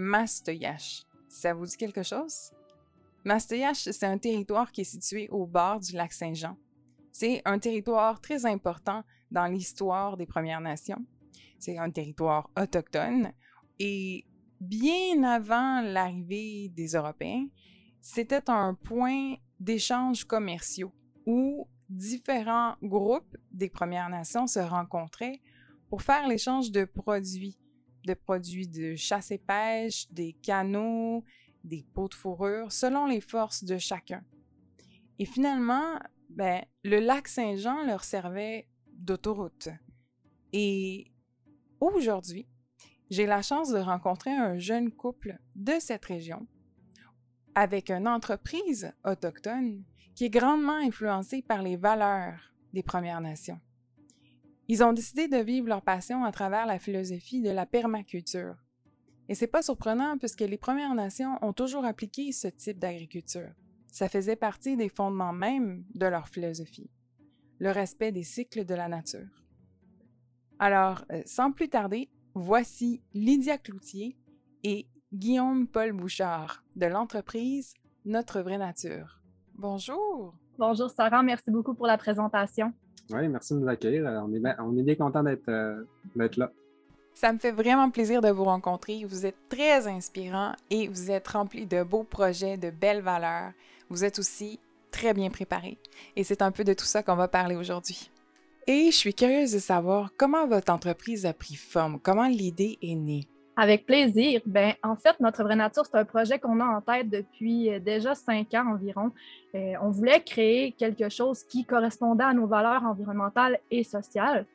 Mastoyache, ça vous dit quelque chose? Mastoyache, c'est un territoire qui est situé au bord du lac Saint-Jean. C'est un territoire très important dans l'histoire des Premières Nations. C'est un territoire autochtone et bien avant l'arrivée des Européens, c'était un point d'échanges commerciaux où différents groupes des Premières Nations se rencontraient pour faire l'échange de produits, de produits de chasse et pêche, des canaux, des pots de fourrure, selon les forces de chacun. Et finalement, ben, le lac Saint-Jean leur servait d'autoroute. Et aujourd'hui, j'ai la chance de rencontrer un jeune couple de cette région avec une entreprise autochtone qui est grandement influencée par les valeurs des Premières Nations. Ils ont décidé de vivre leur passion à travers la philosophie de la permaculture. Et c'est pas surprenant puisque les Premières Nations ont toujours appliqué ce type d'agriculture. Ça faisait partie des fondements même de leur philosophie, le respect des cycles de la nature. Alors, euh, sans plus tarder, voici Lydia Cloutier et Guillaume Paul Bouchard de l'entreprise Notre Vraie Nature. Bonjour. Bonjour Sarah, merci beaucoup pour la présentation. Oui, merci de nous accueillir. On est bien, on est bien content euh, d'être là. Ça me fait vraiment plaisir de vous rencontrer. Vous êtes très inspirant et vous êtes rempli de beaux projets, de belles valeurs. Vous êtes aussi très bien préparé. Et c'est un peu de tout ça qu'on va parler aujourd'hui. Et je suis curieuse de savoir comment votre entreprise a pris forme, comment l'idée est née. Avec plaisir. Ben, en fait, Notre Vraie Nature, c'est un projet qu'on a en tête depuis euh, déjà cinq ans environ. Euh, on voulait créer quelque chose qui correspondait à nos valeurs environnementales et sociales.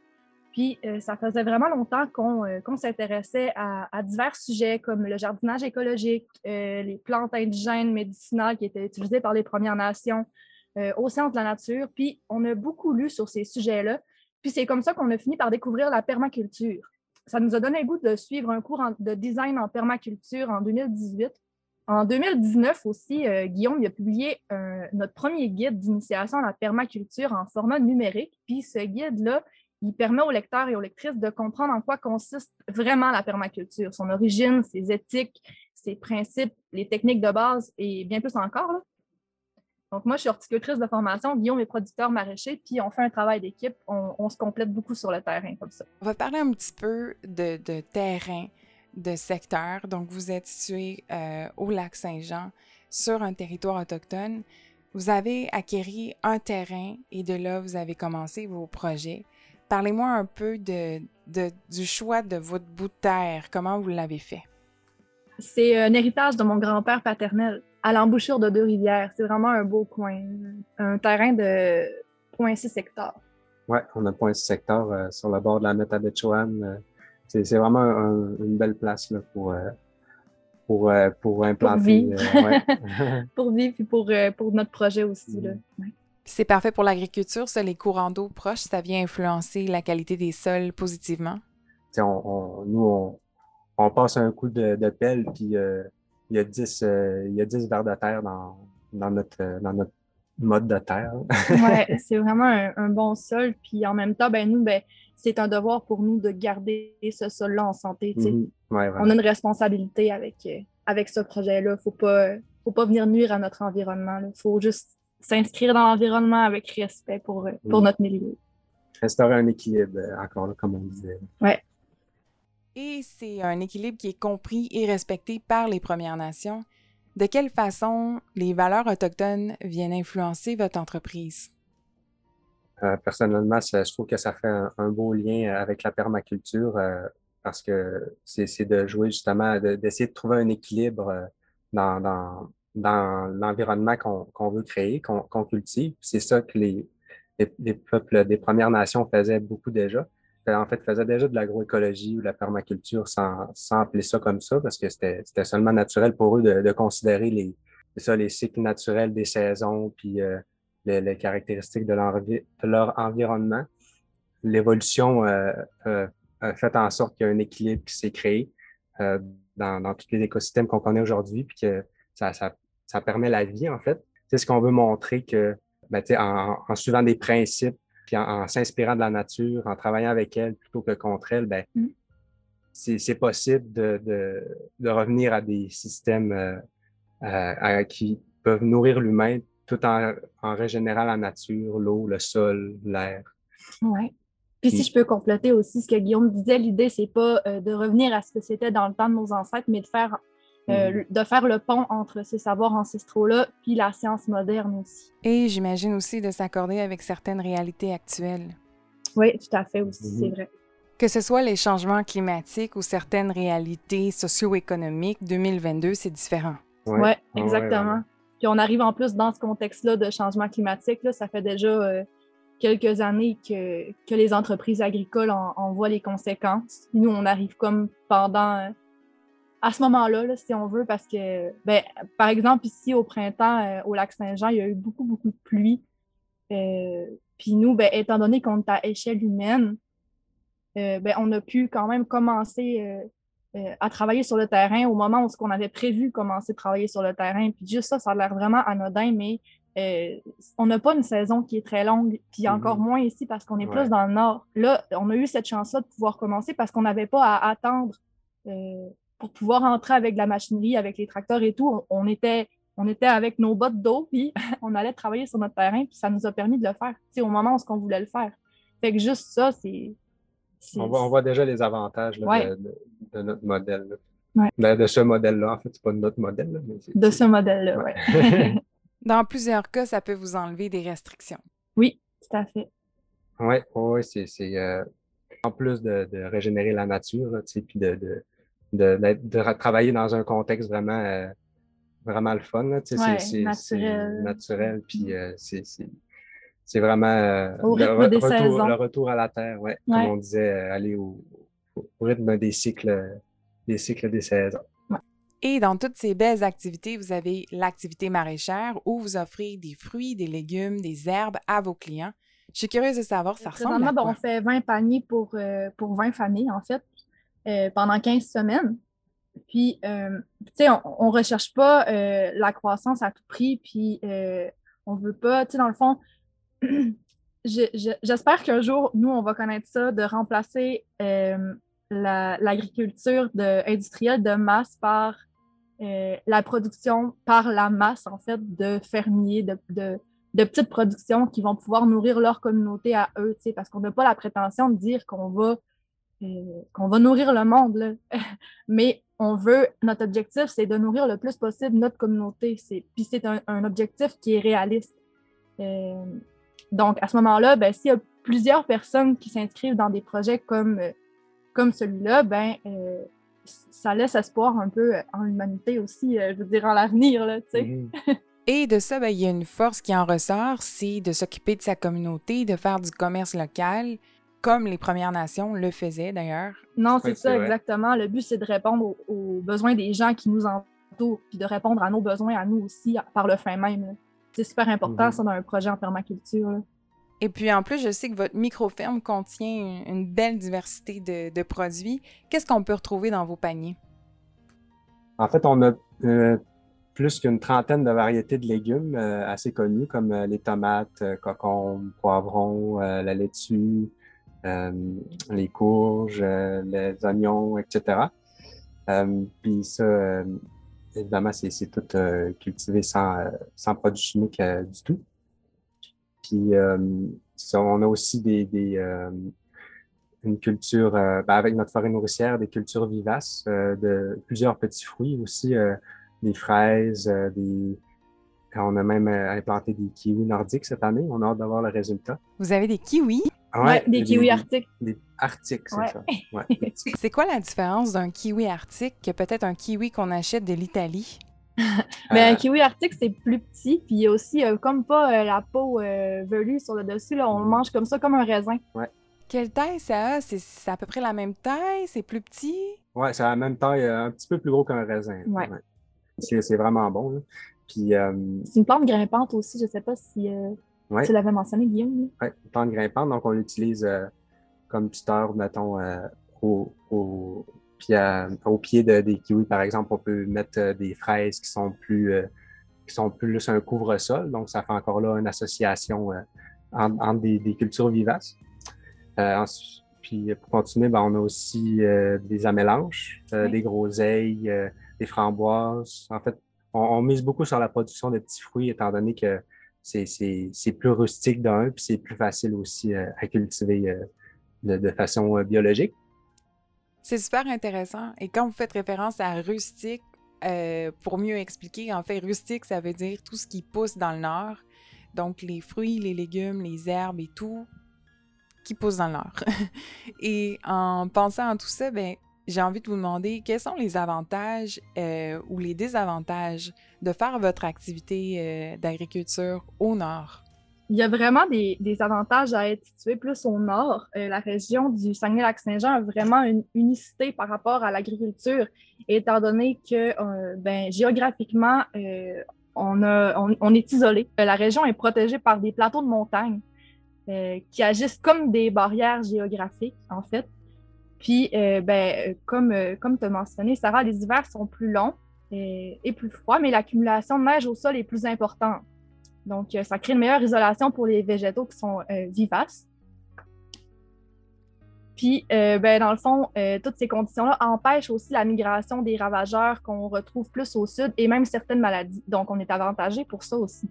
Puis, euh, ça faisait vraiment longtemps qu'on s'intéressait à, divers sujets comme le jardinage écologique, les plantes indigènes médicinales qui étaient utilisées par les Premières Nations au centre de la nature. Puis, on a beaucoup lu sur ces sujets-là. Puis, c'est comme ça qu'on a fini par découvrir la permaculture ça nous a donné le goût de suivre un cours de design en permaculture en 2018. En 2019 aussi, euh, Guillaume a publié notre premier guide d'initiation à la permaculture en format numérique. Puis ce guide-là, il permet aux lecteurs et aux lectrices de comprendre en quoi consiste vraiment la permaculture, son origine, ses éthiques, ses principes, les techniques de base et bien plus encore. Donc, moi, je suis horticultrice de formation, Guillaume est producteur maraîcher, puis on fait un travail d'équipe, on, se complète beaucoup sur le terrain comme ça. On va parler un petit peu de, terrain, de secteur. Donc, vous êtes situé euh, au lac Saint-Jean, sur un territoire autochtone. Vous avez acquéri un terrain et de là, vous avez commencé vos projets. Parlez-moi un peu de, du choix de votre bout de terre. Comment vous l'avez fait? C'est un héritage de mon grand-père paternel à l'embouchure de deux rivières. C'est vraiment un beau coin. Un terrain de 0.6 hectares. Oui, on a 0.6 hectares euh, sur le bord de la Métabetchouane. Euh, c'est vraiment une belle place là, pour, euh, pour, pour implanter. Pour vivre. pour vivre et pour, pour notre projet aussi. Mm. C'est parfait pour l'agriculture, ça, les courants d'eau proches, ça vient influencer la qualité des sols positivement? On, nous, on, on, passe un coup de, de pelle, puis il y a 10, euh, il y a 10 vers de terre dans, dans, notre, euh, dans notre mode de terre. oui, c'est vraiment un, bon sol. Puis en même temps, ben, nous, ben, c'est un devoir pour nous de garder ce sol-là en santé. Mhm. On a une responsabilité avec, euh, avec ce projet-là. Il ne faut pas, faut pas venir nuire à notre environnement. Il faut juste s'inscrire dans l'environnement avec respect pour, pour mhm. notre milieu. Restaurer un équilibre, encore comme on disait. Oui. Et c'est un équilibre qui est compris et respecté par les Premières Nations. De quelle façon les valeurs autochtones viennent influencer votre entreprise? Euh, personnellement, je trouve que ça fait un, beau lien avec la permaculture euh, parce que c'est de jouer justement, d'essayer de, trouver un équilibre euh, dans, l'environnement qu'on veut créer, qu'on cultive. C'est ça que les, peuples des Premières Nations faisaient beaucoup déjà. En fait, faisaient déjà de l'agroécologie ou de la permaculture sans, appeler ça comme ça, parce que c'était seulement naturel pour eux de, considérer les, ça, les cycles naturels des saisons, puis euh, les, caractéristiques de leur, environnement. L'évolution euh, a fait en sorte qu'il y a un équilibre qui s'est créé euh, dans, tous les écosystèmes qu'on connaît aujourd'hui, puis que ça permet la vie, en fait. C'est ce qu'on veut montrer que, ben, en, en suivant des principes puis en, s'inspirant de la nature, en travaillant avec elle plutôt que contre elle, ben, mm. c'est possible de, de, de, revenir à des systèmes euh, euh, qui peuvent nourrir l'humain tout en, en, régénérant la nature, l'eau, le sol, l'air. Oui. Puis si je peux compléter aussi ce que Guillaume disait, l'idée, c'est pas euh, de revenir à ce que c'était dans le temps de nos ancêtres, mais de faire euh, mhm. de faire le pont entre ces savoirs ancestraux-là puis la science moderne aussi. Et j'imagine aussi de s'accorder avec certaines réalités actuelles. Oui, tout à fait aussi, c'est mhm. vrai. Que ce soit les changements climatiques ou certaines réalités socio-économiques, 2022, c'est différent. Oui, ouais, exactement. puis on arrive en plus dans ce contexte-là de changement climatique, là, ça fait déjà euh, quelques années que, que les entreprises agricoles en, en, voient les conséquences. Nous, on arrive comme pendant à ce moment-là, si on veut, parce que, ben, par exemple, ici au printemps, euh, au lac Saint-Jean, il y a eu beaucoup, beaucoup de pluie. Euh, puis nous, ben, étant donné qu'on est à échelle humaine, euh, ben, on a pu quand même commencer à travailler sur le terrain au moment où on avait prévu commencer à travailler sur le terrain. Puis juste ça, ça a l'air vraiment anodin, mais on n'a pas une saison qui est très longue, puis encore mm-hmm. moins ici parce qu'on est plus dans le nord. Là, on a eu cette chance-là de pouvoir commencer parce qu'on n'avait pas à attendre pour pouvoir entrer avec de la machinerie, avec les tracteurs et tout, on, était, on était avec nos bottes d'eau, puis on allait travailler sur notre terrain, puis ça nous a permis de le faire au moment où on voulait le faire. Fait que juste ça, c'est. On voit, on voit, déjà les avantages de, notre modèle. De, ce modèle-là. En fait, c'est pas notre modèle. mais de ce modèle-là, oui. Dans plusieurs cas, ça peut vous enlever des restrictions. Oui, tout à fait. Oui, ouais, c'est. Euh, en plus de, régénérer la nature, puis de, de, de, travailler dans un contexte vraiment, euh, vraiment le fun. c'est naturel. naturel. Puis mm. euh, c'est vraiment euh, le, retour, le, retour, à la terre, ouais, comme on disait, aller au, rythme des cycles, des cycles des saisons. Et dans toutes ces belles activités, vous avez l'activité maraîchère où vous offrez des fruits, des légumes, des herbes à vos clients. Je suis curieuse de savoir, ça ressemble à quoi? on fait 20 paniers pour, pour 20 familles, en fait. Euh, pendant 15 semaines. Puis, euh, tu sais, on ne recherche pas euh, la croissance à tout prix, puis on ne veut pas, tu sais, dans le fond, j'espère qu'un jour, nous, on va connaître ça, de remplacer l'agriculture industrielle de masse par la production par la masse, en fait, de fermiers, de, de, de, petites productions qui vont pouvoir nourrir leur communauté à eux, tu sais, parce qu'on n'a pas la prétention de dire qu'on va qu'on va nourrir le monde, mais on veut, notre objectif, c'est de nourrir le plus possible notre communauté. Puis c'est un, objectif qui est réaliste. Euh, donc, à ce moment-là, ben, s'il y a plusieurs personnes qui s'inscrivent dans des projets comme, euh, comme celui-là, ben, euh, ça laisse espoir un peu en l'humanité aussi, je veux dire, en l'avenir. Mm-hmm. Et de ça, ben, il y a une force qui en ressort, c'est de s'occuper de sa communauté, de faire du commerce local, comme les Premières Nations le faisaient d'ailleurs. Non, c'est ça, exactement. Le but, c'est de répondre aux, besoins des gens qui nous entourent, puis de répondre à nos besoins à nous aussi par le fin même. C'est super important, mhm. ça, dans un projet en permaculture. Et puis en plus, je sais que votre micro-ferme contient une, belle diversité de, produits. Qu'est-ce qu'on peut retrouver dans vos paniers? En fait, on a euh, plus qu'une trentaine de variétés de légumes euh, assez connus, comme euh, les tomates, cocombes, poivrons, la laitue, euh, les courges, euh, les oignons, etc. Euh, puis ça, évidemment, c'est tout cultivé sans, sans produits chimiques du tout. Puis on a aussi des, des une culture, ben, avec notre forêt nourricière, des cultures vivaces, de plusieurs petits fruits aussi, des fraises, des, on a même implanté des kiwis nordiques cette année. On a hâte d'avoir le résultat. Vous avez des kiwis? Ouais, des kiwis arctiques. Des, arctiques, c'est ça. c'est quoi la différence d'un kiwi arctique que peut-être un kiwi qu'on achète de l'Italie? Mais un euh. kiwi arctique, c'est plus petit, puis il y a aussi, euh, comme pas euh, la peau velue sur le dessus, là, on le mange comme ça, comme un raisin. Ouais. Quelle taille ça a? C'est à peu près la même taille? C'est plus petit? Oui, c'est la même taille, un petit peu plus gros qu'un raisin. Ouais. C'est vraiment bon. Puis, euh, C'est une plante grimpante aussi, je ne sais pas si ouais, tu l'avais mentionné, Guillaume. ouais, une plante grimpante, donc on l'utilise euh, comme tuteur, mettons, euh, au, au, puis au pied de- des kiwis, par exemple, on peut mettre euh, des fraises qui sont plus euh, qui sont plus un couvre-sol, donc ça fait encore là une association entre, entre des, des cultures vivaces. Ensuite- puis pour continuer, ben, on a aussi des amélanges, Oui. des groseilles, des framboises. En fait, on, on mise beaucoup sur la production de petits fruits, étant donné que c'est- plus rustique d'un, puis c'est plus facile aussi euh, à cultiver euh, de, façon euh, biologique. C'est super intéressant. Et quand vous faites référence à rustique, pour mieux expliquer, en fait, rustique, ça veut dire tout ce qui pousse dans le nord. Donc, les fruits, les légumes, les herbes et tout qui pousse dans le nord. et en pensant à tout ça, ben, j'ai envie de vous demander quels sont les avantages euh, ou les désavantages de faire votre activité euh, d'agriculture au nord? Il y a vraiment des, avantages à être situé plus au nord. Euh, la région du Saguenay-Lac-Saint-Jean a vraiment une unicité par rapport à l'agriculture, étant donné que ben, géographiquement, on, on- est isolé. La région est protégée par des plateaux de montagne qui agissent comme des barrières géographiques, en fait. Puis, euh, ben, euh, comme, euh, comme tu as mentionné, Sarah, les hivers sont plus longs et, plus froids, mais l'accumulation de neige au sol est plus importante. Donc, ça crée une meilleure isolation pour les végétaux qui sont vivaces. Puis, ben, dans le fond, toutes ces conditions-là empêchent aussi la migration des ravageurs qu'on retrouve plus au sud et même certaines maladies. Donc, on est avantagé pour ça aussi.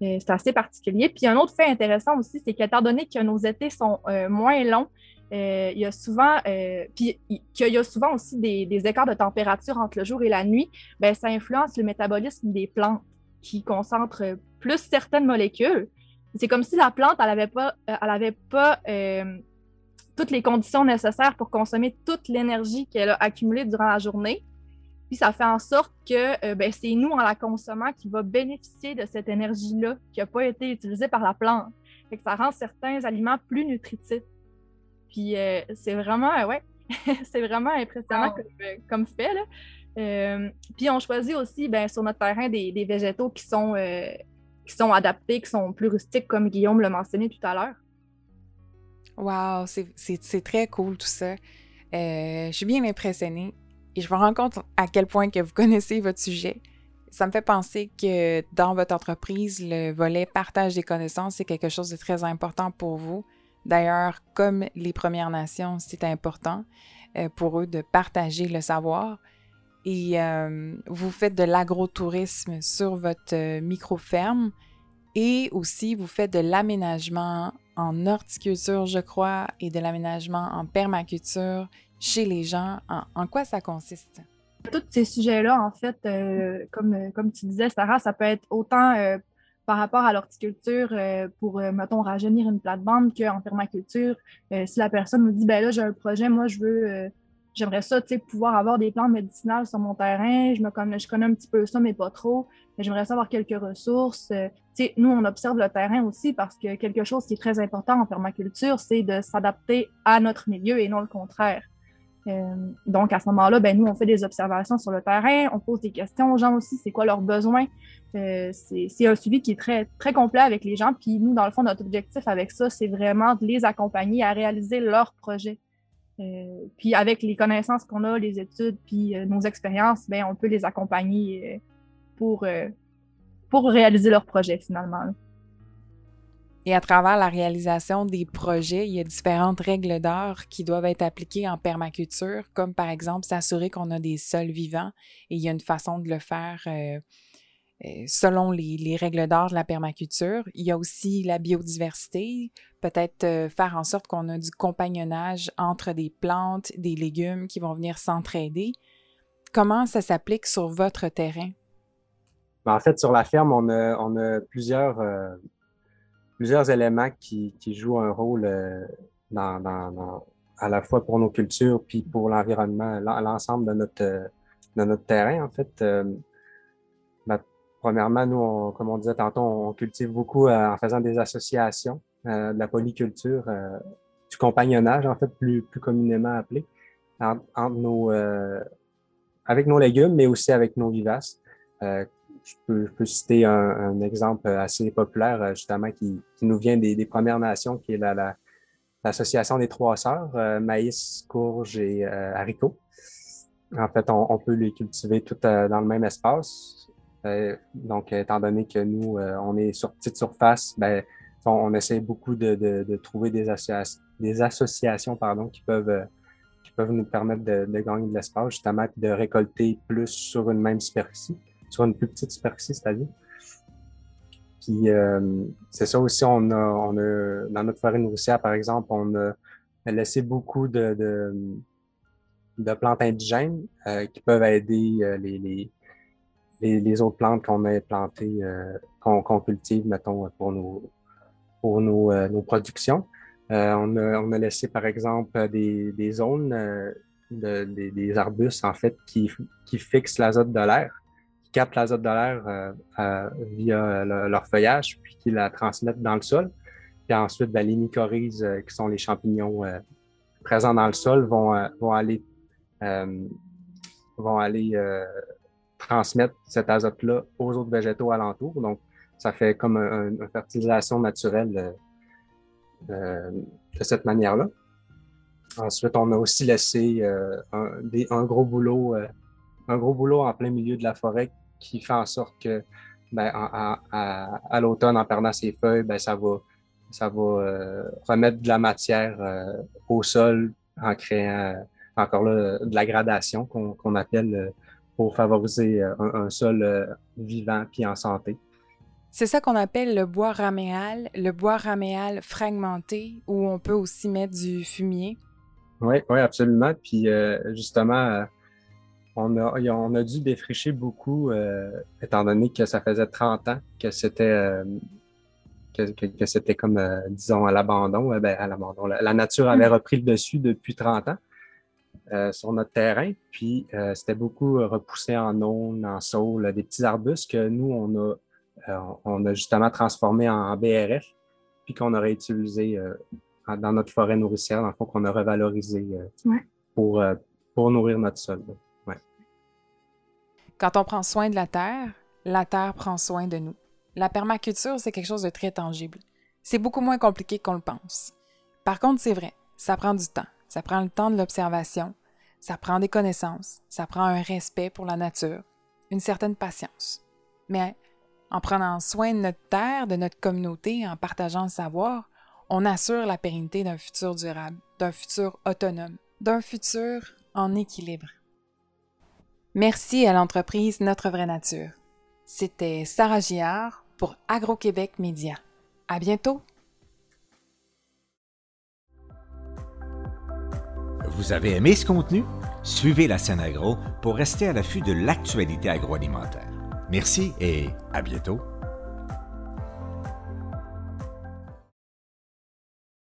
C'est assez particulier. Puis, un autre fait intéressant aussi, c'est qu'étant donné que nos étés sont moins longs, il y a souvent, euh, puis il- qu'il y a souvent aussi des, écarts de température entre le jour et la nuit, ben, ça influence le métabolisme des plantes qui concentrent plus certaines molécules. C'est comme si la plante, elle n'avait pas, euh, elle avait pas euh, toutes les conditions nécessaires pour consommer toute l'énergie qu'elle a accumulée durant la journée. Puis ça fait en sorte que euh, ben, c'est nous, en la consommant, qui va bénéficier de cette énergie-là qui n'a pas été utilisée par la plante. Fait que ça rend certains aliments plus nutritifs. Puis euh, c'est vraiment, euh, ouais, c'est vraiment impressionnant Wow. comme, euh, comme fait. Là. Euh, puis on choisit aussi ben, sur notre terrain des, des végétaux qui sont, euh, qui sont adaptés, qui sont plus rustiques, comme Guillaume l'a mentionné tout à l'heure. Wow, c'est- très cool tout ça. Je suis bien impressionnée et je me rends compte à quel point que vous connaissez votre sujet. Ça me fait penser que dans votre entreprise, le volet partage des connaissances, c'est quelque chose de très important pour vous. D'ailleurs, comme les Premières Nations, c'est important euh, pour eux de partager le savoir. Et euh, vous faites de l'agrotourisme sur votre euh, micro-ferme et aussi vous faites de l'aménagement en horticulture, je crois, et de l'aménagement en permaculture chez les gens. En, quoi ça consiste? Tous ces sujets-là, en fait, comme, tu disais, Sarah, ça peut être autant par rapport à l'horticulture euh, pour, euh, mettons, rajeunir une plate-bande qu'en permaculture. Euh, si la personne nous dit, ben là, j'ai un projet, moi, je veux, euh, j'aimerais ça, tu sais, pouvoir avoir des plantes médicinales sur mon terrain, je, me connais, je connais un petit peu ça, mais pas trop. Mais J'aimerais ça avoir quelques ressources. Euh, tu sais, nous, on observe le terrain aussi parce que quelque chose qui est très important en permaculture, c'est de s'adapter à notre milieu et non le contraire. Euh, donc, à ce moment-là, ben, nous, on fait des observations sur le terrain, on pose des questions aux gens aussi, c'est quoi leurs besoins? Euh, c'est un suivi qui est très, très complet avec les gens. Puis nous, dans le fond, notre objectif avec ça, c'est vraiment de les accompagner à réaliser leurs projets. Euh, puis avec les connaissances qu'on a, les études, puis nos expériences, ben, on peut les accompagner pour, pour réaliser leurs projets finalement. Et à travers la réalisation des projets, il y a différentes règles d'art qui doivent être appliquées en permaculture, comme par exemple s'assurer qu'on a des sols vivants. Et il y a une façon de le faire euh, euh, selon les, les règles d'art de la permaculture. Il y a aussi la biodiversité, peut-être euh, faire en sorte qu'on a du compagnonnage entre des plantes, des légumes qui vont venir s'entraider. Comment ça s'applique sur votre terrain? Ben, en fait, sur la ferme, on a, plusieurs, plusieurs éléments qui, qui jouent un rôle euh, à la fois pour nos cultures puis pour l'environnement, l'en- l'ensemble de notre, euh, de notre terrain, en fait. Euh, ben, premièrement, nous, on- comme on disait tantôt, on cultive beaucoup en faisant des associations, de la polyculture. euh, compagnonnage, en fait, plus, plus communément appelé, entre, nos, avec nos légumes, mais aussi avec nos vivaces. Je, peux, citer un, exemple assez populaire, justement, qui, nous vient des, Premières Nations, qui est l'association des trois sœurs, maïs, courge et haricots. En fait, on, peut les cultiver tout dans le même espace. donc, étant donné que nous, on est sur petite surface, ben, on, essaie beaucoup de, trouver des, des associations pardon, qui, peuvent, qui peuvent nous permettre de, gagner de l'espace, justement, de récolter plus sur une même superficie, sur une plus petite superficie, c'est-à-dire. Puis euh, c'est ça aussi, on a, on a, dans notre forêt nourricière, par exemple, on a laissé beaucoup de, de, plantes indigènes euh, qui peuvent aider euh, les, les, les, autres plantes qu'on a plantées, qu'on cultive, mettons, pour nos, pour nos, nos productions. On, a, on, a, laissé, par exemple, des, des zones, de, des, des, arbustes, en fait, qui, qui fixent l'azote de l'air, captent l'azote de l'air via leur feuillage, puis qui la transmettent dans le sol. Puis ensuite, ben, les mycorhizes, qui sont les champignons présents dans le sol, vont, vont aller, vont aller transmettre cet azote-là aux autres végétaux alentours. Donc, ça fait comme une fertilisation naturelle euh, euh, de cette manière-là. Ensuite, on a aussi laissé euh, un, gros boulot, un gros boulot en plein milieu de la forêt qui fait en sorte que ben, à, l'automne, en perdant ses feuilles, ben, ça va, ça va remettre de la matière au sol en créant encore là de la gradation qu'on appelle pour favoriser un, un sol vivant puis en santé. C'est ça qu'on appelle le bois raméal, le bois raméal fragmenté, où on peut aussi mettre du fumier. Oui, oui, absolument. Puis euh, justement, euh, on, a, on a dû défricher beaucoup, euh, étant donné que ça faisait 30 ans que c'était que, c'était comme, disons, à l'abandon. Ben, à l'abandon. La, nature avait mm. repris le dessus depuis 30 ans. sur notre terrain, puis c'était beaucoup repoussé en aune, en saule, des petits arbustes que nous, on a euh, on a justement transformé en BRF, puis qu'on aurait utilisé euh, dans notre forêt nourricière, dans le fond, qu'on a revalorisé euh, pour, pour nourrir notre sol. Quand on prend soin de la terre, la terre prend soin de nous. La permaculture, c'est quelque chose de très tangible. C'est beaucoup moins compliqué qu'on le pense. Par contre, c'est vrai, ça prend du temps. Ça prend le temps de l'observation, ça prend des connaissances, ça prend un respect pour la nature, une certaine patience. Mais en prenant soin de notre terre, de notre communauté, en partageant le savoir, on assure la pérennité d'un futur durable, d'un futur autonome, d'un futur en équilibre. Merci à l'entreprise Notre Vraie Nature. C'était Sarah Giard pour Agro-Québec Média. À bientôt! Vous avez aimé ce contenu? Suivez la scène agro pour rester à l'affût de l'actualité agroalimentaire. Merci et à bientôt.